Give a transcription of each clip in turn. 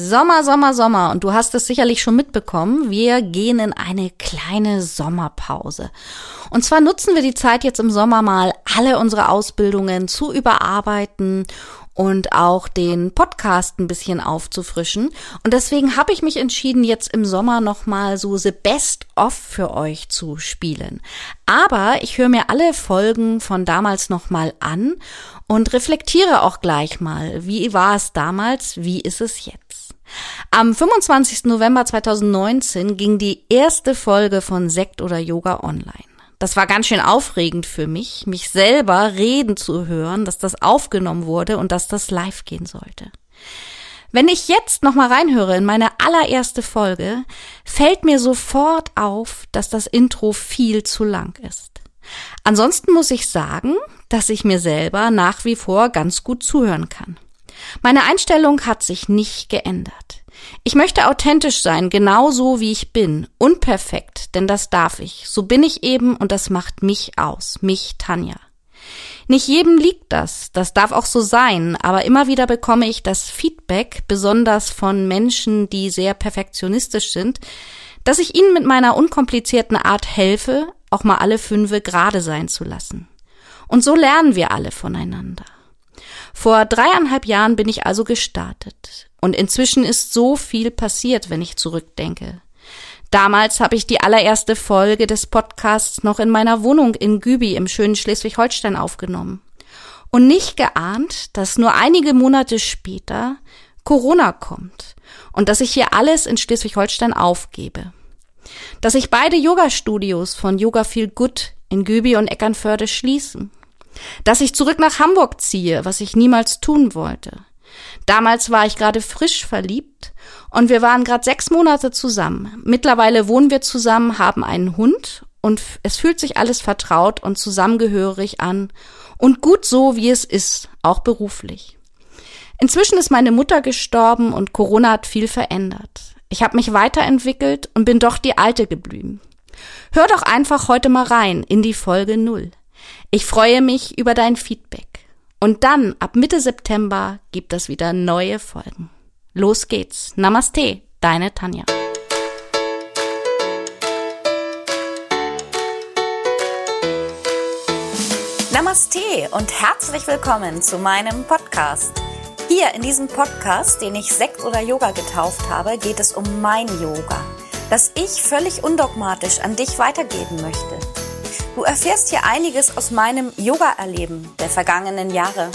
Sommer, Sommer, Sommer. Und du hast es sicherlich schon mitbekommen. Wir gehen in eine kleine Sommerpause. Und zwar nutzen wir die Zeit jetzt im Sommer mal, alle unsere Ausbildungen zu überarbeiten und auch den Podcast ein bisschen aufzufrischen. Und deswegen habe ich mich entschieden, jetzt im Sommer nochmal so The Best of für euch zu spielen. Aber ich höre mir alle Folgen von damals nochmal an und reflektiere auch gleich mal, wie war es damals, wie ist es jetzt. Am 25. November 2019 ging die erste Folge von Sekt oder Yoga online. Das war ganz schön aufregend für mich, mich selber reden zu hören, dass das aufgenommen wurde und dass das live gehen sollte. Wenn ich jetzt nochmal reinhöre in meine allererste Folge, fällt mir sofort auf, dass das Intro viel zu lang ist. Ansonsten muss ich sagen, dass ich mir selber nach wie vor ganz gut zuhören kann. Meine Einstellung hat sich nicht geändert. Ich möchte authentisch sein, genauso wie ich bin, unperfekt, denn das darf ich. So bin ich eben und das macht mich aus, mich Tanja. Nicht jedem liegt das, das darf auch so sein, aber immer wieder bekomme ich das Feedback, besonders von Menschen, die sehr perfektionistisch sind, dass ich ihnen mit meiner unkomplizierten Art helfe, auch mal alle Fünfe gerade sein zu lassen. Und so lernen wir alle voneinander. Vor dreieinhalb Jahren bin ich also gestartet. Und inzwischen ist so viel passiert, wenn ich zurückdenke. Damals habe ich die allererste Folge des Podcasts noch in meiner Wohnung in Gübi im schönen Schleswig-Holstein aufgenommen. Und nicht geahnt, dass nur einige Monate später Corona kommt und dass ich hier alles in Schleswig-Holstein aufgebe. Dass ich beide Yoga-Studios von Yoga Feel Good in Gübi und Eckernförde schließen dass ich zurück nach Hamburg ziehe, was ich niemals tun wollte. Damals war ich gerade frisch verliebt und wir waren gerade sechs Monate zusammen. Mittlerweile wohnen wir zusammen, haben einen Hund und es fühlt sich alles vertraut und zusammengehörig an und gut so, wie es ist, auch beruflich. Inzwischen ist meine Mutter gestorben und Corona hat viel verändert. Ich habe mich weiterentwickelt und bin doch die Alte geblieben. Hör doch einfach heute mal rein in die Folge null. Ich freue mich über dein Feedback. Und dann, ab Mitte September, gibt es wieder neue Folgen. Los geht's. Namaste, deine Tanja. Namaste und herzlich willkommen zu meinem Podcast. Hier in diesem Podcast, den ich Sekt oder Yoga getauft habe, geht es um mein Yoga, das ich völlig undogmatisch an dich weitergeben möchte. Du erfährst hier einiges aus meinem Yoga-Erleben der vergangenen Jahre.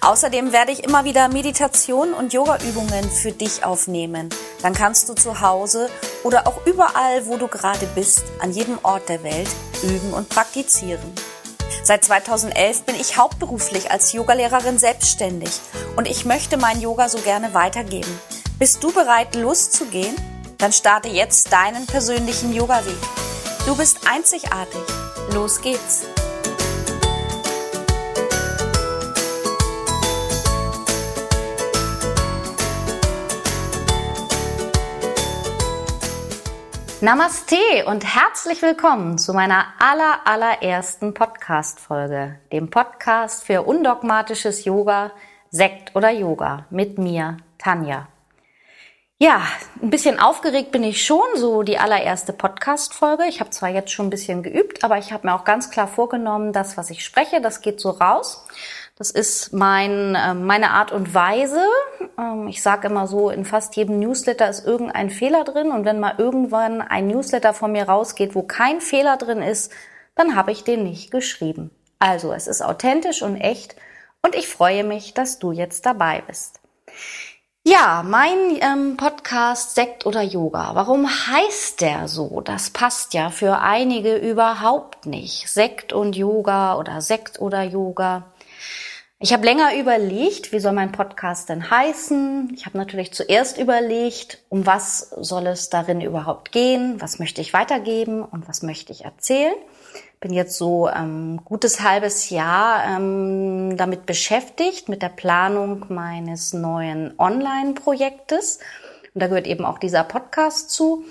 Außerdem werde ich immer wieder Meditation und Yoga-Übungen für dich aufnehmen. Dann kannst du zu Hause oder auch überall, wo du gerade bist, an jedem Ort der Welt üben und praktizieren. Seit 2011 bin ich hauptberuflich als Yogalehrerin selbstständig und ich möchte mein Yoga so gerne weitergeben. Bist du bereit, loszugehen? Dann starte jetzt deinen persönlichen Yoga-Weg. Du bist einzigartig Los geht's! Namaste und herzlich willkommen zu meiner aller, allerersten Podcast-Folge, dem Podcast für undogmatisches Yoga, Sekt oder Yoga mit mir, Tanja. Ja, ein bisschen aufgeregt bin ich schon, so die allererste Podcast-Folge. Ich habe zwar jetzt schon ein bisschen geübt, aber ich habe mir auch ganz klar vorgenommen, das, was ich spreche, das geht so raus. Das ist mein, äh, meine Art und Weise. Ähm, ich sage immer so, in fast jedem Newsletter ist irgendein Fehler drin. Und wenn mal irgendwann ein Newsletter von mir rausgeht, wo kein Fehler drin ist, dann habe ich den nicht geschrieben. Also es ist authentisch und echt und ich freue mich, dass du jetzt dabei bist. Ja, mein ähm, Podcast Sekt oder Yoga. Warum heißt der so? Das passt ja für einige überhaupt nicht. Sekt und Yoga oder Sekt oder Yoga. Ich habe länger überlegt, wie soll mein Podcast denn heißen. Ich habe natürlich zuerst überlegt, um was soll es darin überhaupt gehen, was möchte ich weitergeben und was möchte ich erzählen. Bin jetzt so ähm, gutes halbes Jahr ähm, damit beschäftigt, mit der Planung meines neuen Online-Projektes. Und da gehört eben auch dieser Podcast zu.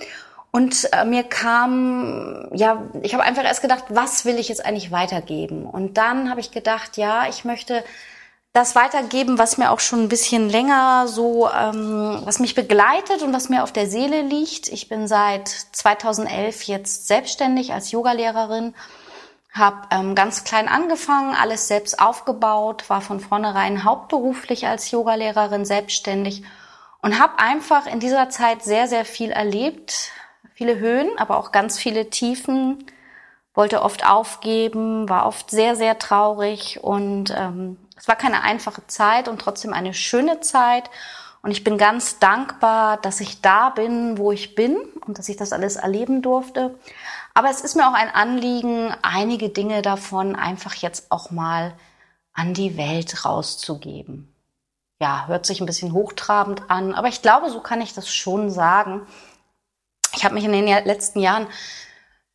Und äh, mir kam, ja, ich habe einfach erst gedacht, was will ich jetzt eigentlich weitergeben? Und dann habe ich gedacht, ja, ich möchte das weitergeben, was mir auch schon ein bisschen länger so, ähm, was mich begleitet und was mir auf der Seele liegt. Ich bin seit 2011 jetzt selbstständig als Yogalehrerin, habe ähm, ganz klein angefangen, alles selbst aufgebaut, war von vornherein hauptberuflich als Yogalehrerin selbstständig und habe einfach in dieser Zeit sehr, sehr viel erlebt, viele Höhen, aber auch ganz viele Tiefen, wollte oft aufgeben, war oft sehr, sehr traurig und ähm, es war keine einfache Zeit und trotzdem eine schöne Zeit. Und ich bin ganz dankbar, dass ich da bin, wo ich bin und dass ich das alles erleben durfte. Aber es ist mir auch ein Anliegen, einige Dinge davon einfach jetzt auch mal an die Welt rauszugeben. Ja, hört sich ein bisschen hochtrabend an, aber ich glaube, so kann ich das schon sagen. Ich habe mich in den letzten Jahren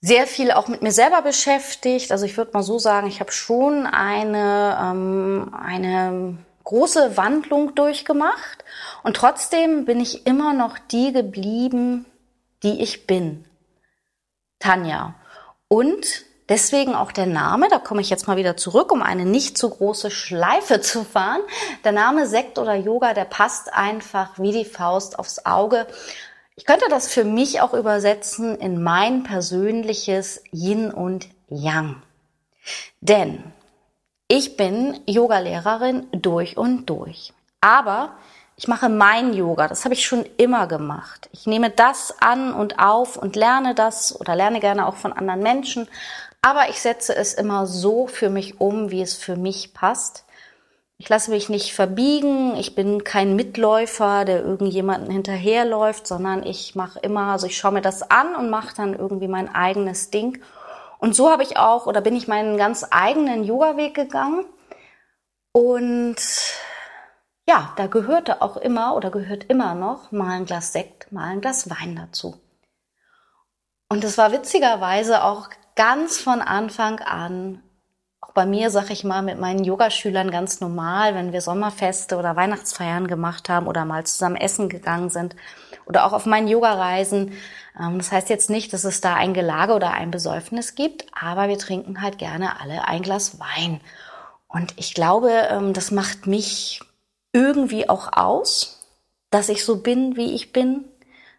sehr viel auch mit mir selber beschäftigt. Also ich würde mal so sagen, ich habe schon eine, ähm, eine große Wandlung durchgemacht. Und trotzdem bin ich immer noch die geblieben, die ich bin. Tanja. Und deswegen auch der Name, da komme ich jetzt mal wieder zurück, um eine nicht zu große Schleife zu fahren. Der Name Sekt oder Yoga, der passt einfach wie die Faust aufs Auge. Ich könnte das für mich auch übersetzen in mein persönliches Yin und Yang. Denn ich bin Yogalehrerin durch und durch. Aber ich mache mein Yoga, das habe ich schon immer gemacht. Ich nehme das an und auf und lerne das oder lerne gerne auch von anderen Menschen. Aber ich setze es immer so für mich um, wie es für mich passt. Ich lasse mich nicht verbiegen. Ich bin kein Mitläufer, der irgendjemanden hinterherläuft, sondern ich mache immer, also ich schaue mir das an und mache dann irgendwie mein eigenes Ding. Und so habe ich auch oder bin ich meinen ganz eigenen Yoga-Weg gegangen. Und ja, da gehörte auch immer oder gehört immer noch mal ein Glas Sekt, mal ein Glas Wein dazu. Und es war witzigerweise auch ganz von Anfang an bei mir, sag ich mal, mit meinen Yogaschülern ganz normal, wenn wir Sommerfeste oder Weihnachtsfeiern gemacht haben oder mal zusammen essen gegangen sind oder auch auf meinen Yogareisen. Ähm, das heißt jetzt nicht, dass es da ein Gelage oder ein Besäufnis gibt, aber wir trinken halt gerne alle ein Glas Wein. Und ich glaube, ähm, das macht mich irgendwie auch aus, dass ich so bin, wie ich bin,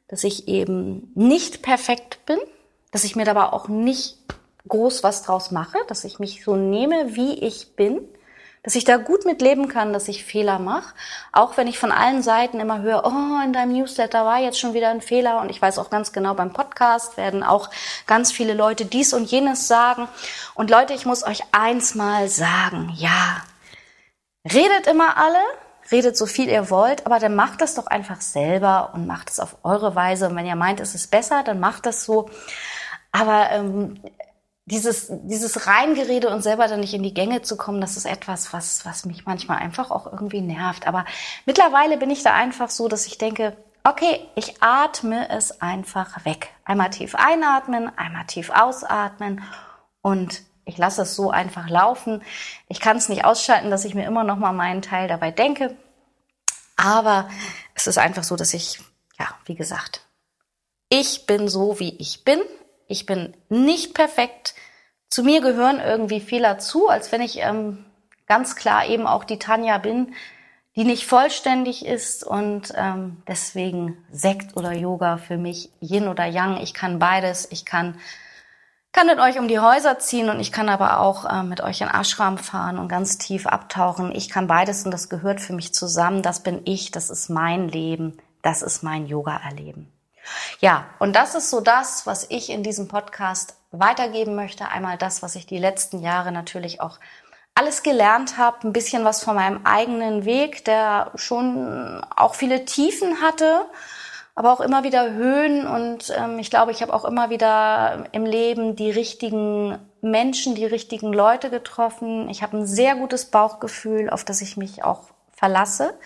dass ich eben nicht perfekt bin, dass ich mir dabei auch nicht groß was draus mache, dass ich mich so nehme, wie ich bin, dass ich da gut mit leben kann, dass ich Fehler mache, auch wenn ich von allen Seiten immer höre, oh, in deinem Newsletter war jetzt schon wieder ein Fehler und ich weiß auch ganz genau, beim Podcast werden auch ganz viele Leute dies und jenes sagen. Und Leute, ich muss euch eins mal sagen, ja, redet immer alle, redet so viel ihr wollt, aber dann macht das doch einfach selber und macht es auf eure Weise. Und wenn ihr meint, es ist besser, dann macht das so. Aber ähm, dieses, dieses Reingerede und selber dann nicht in die Gänge zu kommen, das ist etwas, was, was mich manchmal einfach auch irgendwie nervt. Aber mittlerweile bin ich da einfach so, dass ich denke, okay, ich atme es einfach weg. Einmal tief einatmen, einmal tief ausatmen und ich lasse es so einfach laufen. Ich kann es nicht ausschalten, dass ich mir immer noch mal meinen Teil dabei denke. Aber es ist einfach so, dass ich, ja, wie gesagt, ich bin so, wie ich bin ich bin nicht perfekt. Zu mir gehören irgendwie Fehler zu, als wenn ich ähm, ganz klar eben auch die Tanja bin, die nicht vollständig ist und ähm, deswegen Sekt oder Yoga für mich Yin oder Yang. Ich kann beides. Ich kann kann mit euch um die Häuser ziehen und ich kann aber auch äh, mit euch in Ashram fahren und ganz tief abtauchen. Ich kann beides und das gehört für mich zusammen. Das bin ich, das ist mein Leben, das ist mein Yoga-Erleben. Ja, und das ist so das, was ich in diesem Podcast weitergeben möchte. Einmal das, was ich die letzten Jahre natürlich auch alles gelernt habe, ein bisschen was von meinem eigenen Weg, der schon auch viele Tiefen hatte, aber auch immer wieder Höhen und ähm, ich glaube, ich habe auch immer wieder im Leben die richtigen Menschen, die richtigen Leute getroffen. Ich habe ein sehr gutes Bauchgefühl, auf das ich mich auch verlasse.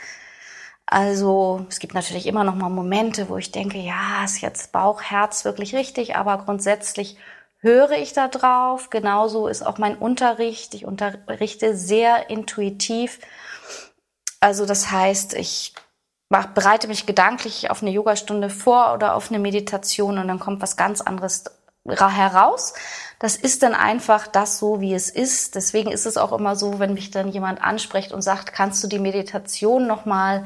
Also es gibt natürlich immer noch mal Momente, wo ich denke, ja, ist jetzt Bauch, Herz wirklich richtig, aber grundsätzlich höre ich da drauf. Genauso ist auch mein Unterricht. Ich unterrichte sehr intuitiv. Also das heißt, ich mach, bereite mich gedanklich auf eine Yogastunde vor oder auf eine Meditation und dann kommt was ganz anderes heraus. Das ist dann einfach das so, wie es ist. Deswegen ist es auch immer so, wenn mich dann jemand anspricht und sagt, kannst du die Meditation nochmal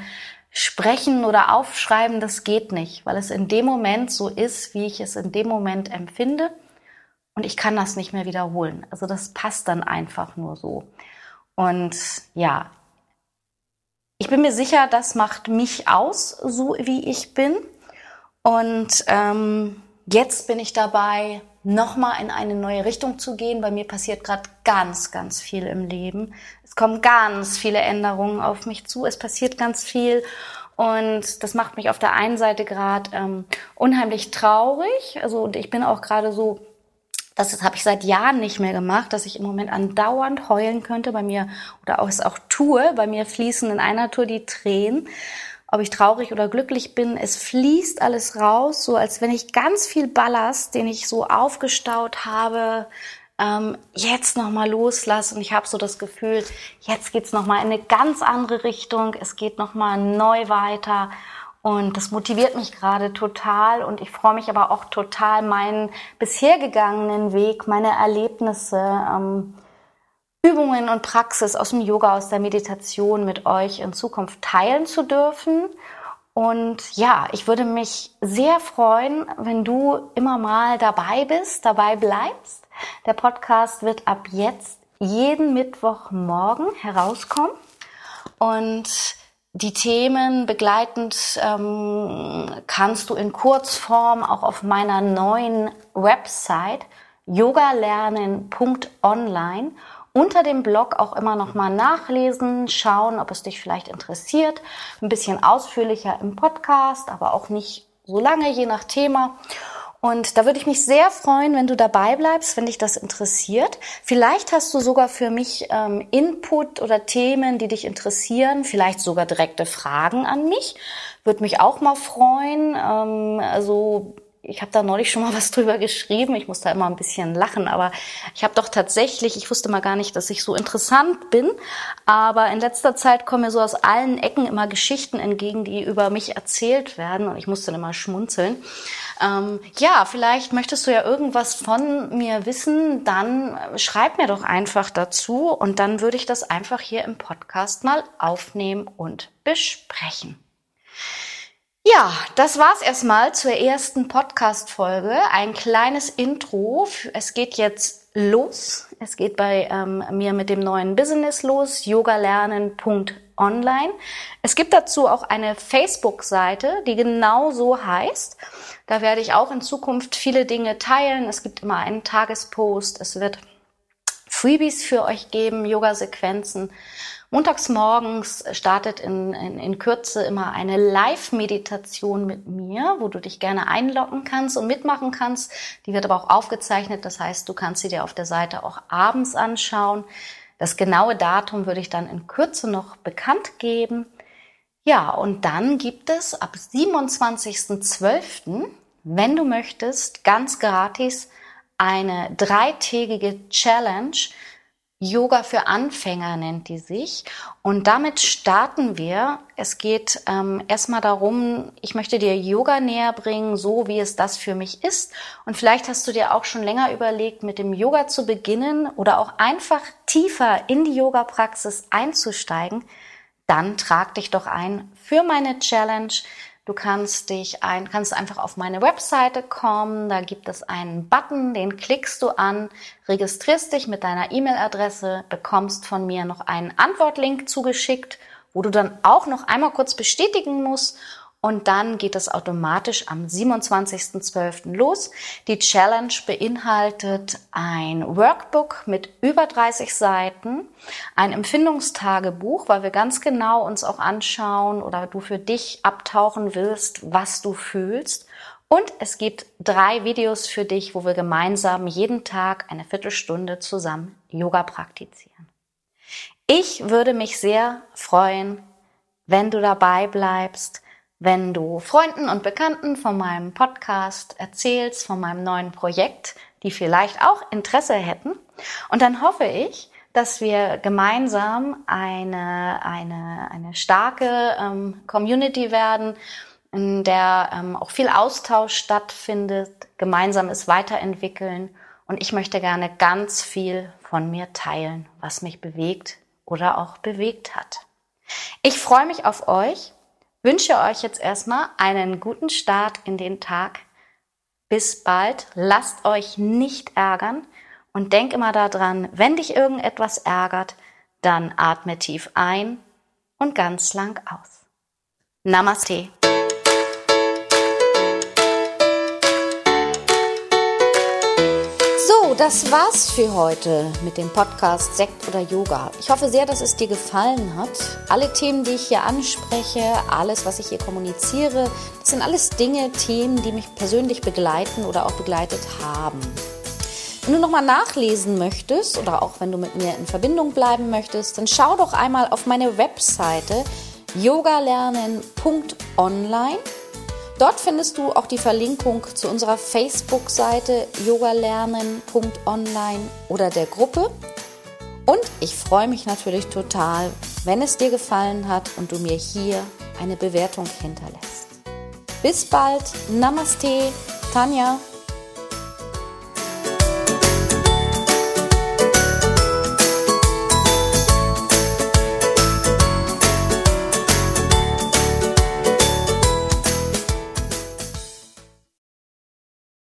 sprechen oder aufschreiben? Das geht nicht, weil es in dem Moment so ist, wie ich es in dem Moment empfinde. Und ich kann das nicht mehr wiederholen. Also das passt dann einfach nur so. Und ja, ich bin mir sicher, das macht mich aus, so wie ich bin. Und ähm, jetzt bin ich dabei, nochmal in eine neue Richtung zu gehen. Bei mir passiert gerade ganz, ganz viel im Leben. Es kommen ganz viele Änderungen auf mich zu. Es passiert ganz viel. Und das macht mich auf der einen Seite gerade ähm, unheimlich traurig. Also und ich bin auch gerade so das habe ich seit Jahren nicht mehr gemacht, dass ich im Moment andauernd heulen könnte bei mir oder auch es auch tue. Bei mir fließen in einer Tour die Tränen. Ob ich traurig oder glücklich bin, es fließt alles raus, so als wenn ich ganz viel Ballast, den ich so aufgestaut habe, ähm, jetzt nochmal loslasse. Und ich habe so das Gefühl, jetzt geht's nochmal in eine ganz andere Richtung. Es geht nochmal neu weiter. Und das motiviert mich gerade total und ich freue mich aber auch total, meinen bisher gegangenen Weg, meine Erlebnisse, ähm, Übungen und Praxis aus dem Yoga, aus der Meditation mit euch in Zukunft teilen zu dürfen. Und ja, ich würde mich sehr freuen, wenn du immer mal dabei bist, dabei bleibst. Der Podcast wird ab jetzt jeden Mittwochmorgen herauskommen. Und die Themen begleitend ähm, kannst du in Kurzform auch auf meiner neuen Website yogalernen.online unter dem Blog auch immer noch mal nachlesen, schauen, ob es dich vielleicht interessiert. Ein bisschen ausführlicher im Podcast, aber auch nicht so lange, je nach Thema. Und da würde ich mich sehr freuen, wenn du dabei bleibst, wenn dich das interessiert. Vielleicht hast du sogar für mich ähm, Input oder Themen, die dich interessieren, vielleicht sogar direkte Fragen an mich. Würde mich auch mal freuen. Ähm, also ich habe da neulich schon mal was drüber geschrieben. Ich muss da immer ein bisschen lachen, aber ich habe doch tatsächlich, ich wusste mal gar nicht, dass ich so interessant bin, aber in letzter Zeit kommen mir so aus allen Ecken immer Geschichten entgegen, die über mich erzählt werden und ich musste dann immer schmunzeln. Ähm, ja, vielleicht möchtest du ja irgendwas von mir wissen, dann schreib mir doch einfach dazu und dann würde ich das einfach hier im Podcast mal aufnehmen und besprechen. Ja, das war's erstmal zur ersten Podcast-Folge. Ein kleines Intro. Es geht jetzt los. Es geht bei ähm, mir mit dem neuen Business los, yogalernen.online. Es gibt dazu auch eine Facebook-Seite, die genau so heißt. Da werde ich auch in Zukunft viele Dinge teilen. Es gibt immer einen Tagespost. Es wird Freebies für euch geben, Yoga-Sequenzen. Montags morgens startet in, in, in Kürze immer eine Live-Meditation mit mir, wo du dich gerne einloggen kannst und mitmachen kannst. Die wird aber auch aufgezeichnet. Das heißt, du kannst sie dir auf der Seite auch abends anschauen. Das genaue Datum würde ich dann in Kürze noch bekannt geben. Ja, und dann gibt es ab 27.12., wenn du möchtest, ganz gratis eine dreitägige Challenge, Yoga für Anfänger nennt die sich. Und damit starten wir. Es geht ähm, erstmal darum, ich möchte dir Yoga näher bringen, so wie es das für mich ist. Und vielleicht hast du dir auch schon länger überlegt, mit dem Yoga zu beginnen oder auch einfach tiefer in die Yoga-Praxis einzusteigen. Dann trag dich doch ein für meine Challenge. Du kannst dich ein, kannst einfach auf meine Webseite kommen. Da gibt es einen Button, den klickst du an, registrierst dich mit deiner E-Mail-Adresse, bekommst von mir noch einen Antwortlink zugeschickt, wo du dann auch noch einmal kurz bestätigen musst. Und dann geht es automatisch am 27.12. los. Die Challenge beinhaltet ein Workbook mit über 30 Seiten, ein Empfindungstagebuch, weil wir ganz genau uns auch anschauen oder du für dich abtauchen willst, was du fühlst. Und es gibt drei Videos für dich, wo wir gemeinsam jeden Tag eine Viertelstunde zusammen Yoga praktizieren. Ich würde mich sehr freuen, wenn du dabei bleibst wenn du Freunden und Bekannten von meinem Podcast erzählst, von meinem neuen Projekt, die vielleicht auch Interesse hätten. Und dann hoffe ich, dass wir gemeinsam eine, eine, eine starke ähm, Community werden, in der ähm, auch viel Austausch stattfindet, gemeinsam es weiterentwickeln. Und ich möchte gerne ganz viel von mir teilen, was mich bewegt oder auch bewegt hat. Ich freue mich auf euch wünsche euch jetzt erstmal einen guten Start in den Tag. Bis bald. Lasst euch nicht ärgern und denk immer daran, wenn dich irgendetwas ärgert, dann atme tief ein und ganz lang aus. Namaste. Das war's für heute mit dem Podcast Sekt oder Yoga. Ich hoffe sehr, dass es dir gefallen hat. Alle Themen, die ich hier anspreche, alles, was ich hier kommuniziere, das sind alles Dinge, Themen, die mich persönlich begleiten oder auch begleitet haben. Wenn du nochmal nachlesen möchtest oder auch wenn du mit mir in Verbindung bleiben möchtest, dann schau doch einmal auf meine Webseite yogalernen.online Dort findest du auch die Verlinkung zu unserer Facebook-Seite yogalernen.online oder der Gruppe. Und ich freue mich natürlich total, wenn es dir gefallen hat und du mir hier eine Bewertung hinterlässt. Bis bald. Namaste. Tanja.